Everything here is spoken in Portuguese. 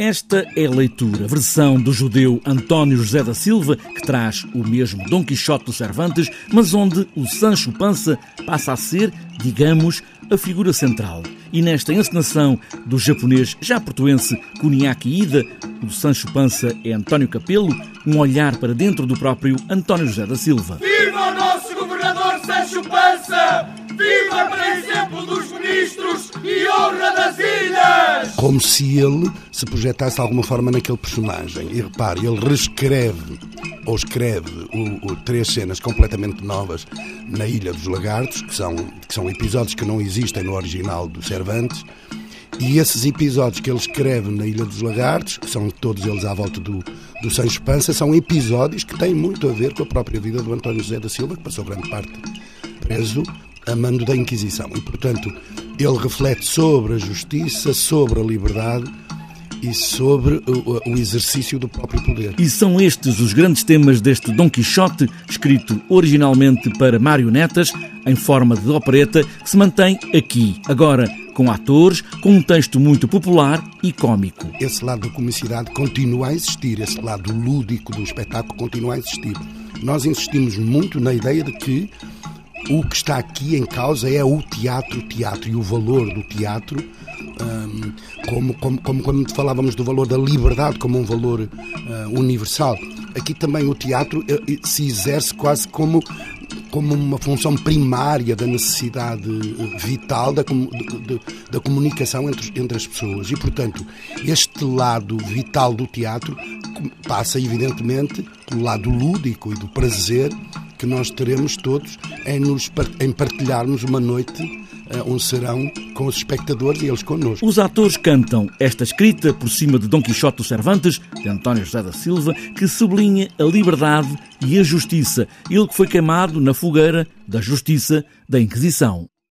Esta é a leitura, versão do judeu António José da Silva, que traz o mesmo Dom Quixote do Cervantes, mas onde o Sancho Panza passa a ser, digamos, a figura central. E nesta encenação do japonês já portuense Kuniaki Ida, o Sancho Panza é António Capelo, um olhar para dentro do próprio António José da Silva. Viva o nosso governador Sancho Panza! Viva, Como se ele se projetasse de alguma forma naquele personagem. E repare, ele reescreve ou escreve o, o, três cenas completamente novas na Ilha dos Lagartos, que são, que são episódios que não existem no original do Cervantes. E esses episódios que ele escreve na Ilha dos Lagartos, que são todos eles à volta do, do Sancho Pança, são episódios que têm muito a ver com a própria vida do António José da Silva, que passou grande parte preso a mando da Inquisição. E, portanto, ele reflete sobre a justiça, sobre a liberdade e sobre o, exercício do próprio poder. E são estes os grandes temas deste Dom Quixote, escrito originalmente para marionetas, em forma de opereta, que se mantém aqui, agora com atores, com um texto muito popular e cômico. Esse lado da comicidade continua a existir, esse lado lúdico do espetáculo continua a existir. Nós insistimos muito na ideia de que o que está aqui em causa é o teatro, teatro e o valor do teatro, um, como, como, como quando falávamos do valor da liberdade como um valor uh, universal. Aqui também o teatro uh, se exerce quase como como uma função primária da necessidade uh, vital da, de, da comunicação entre, entre as pessoas. E, portanto, este lado vital do teatro passa, evidentemente, pelo lado lúdico e do prazer que nós teremos todos em, nos, em partilharmos uma noite uh, um serão com os espectadores e eles connosco. Os atores cantam esta escrita por cima de Dom Quixote dos Cervantes, de António José da Silva, que sublinha a liberdade e a justiça, ele que foi queimado na fogueira da justiça da Inquisição.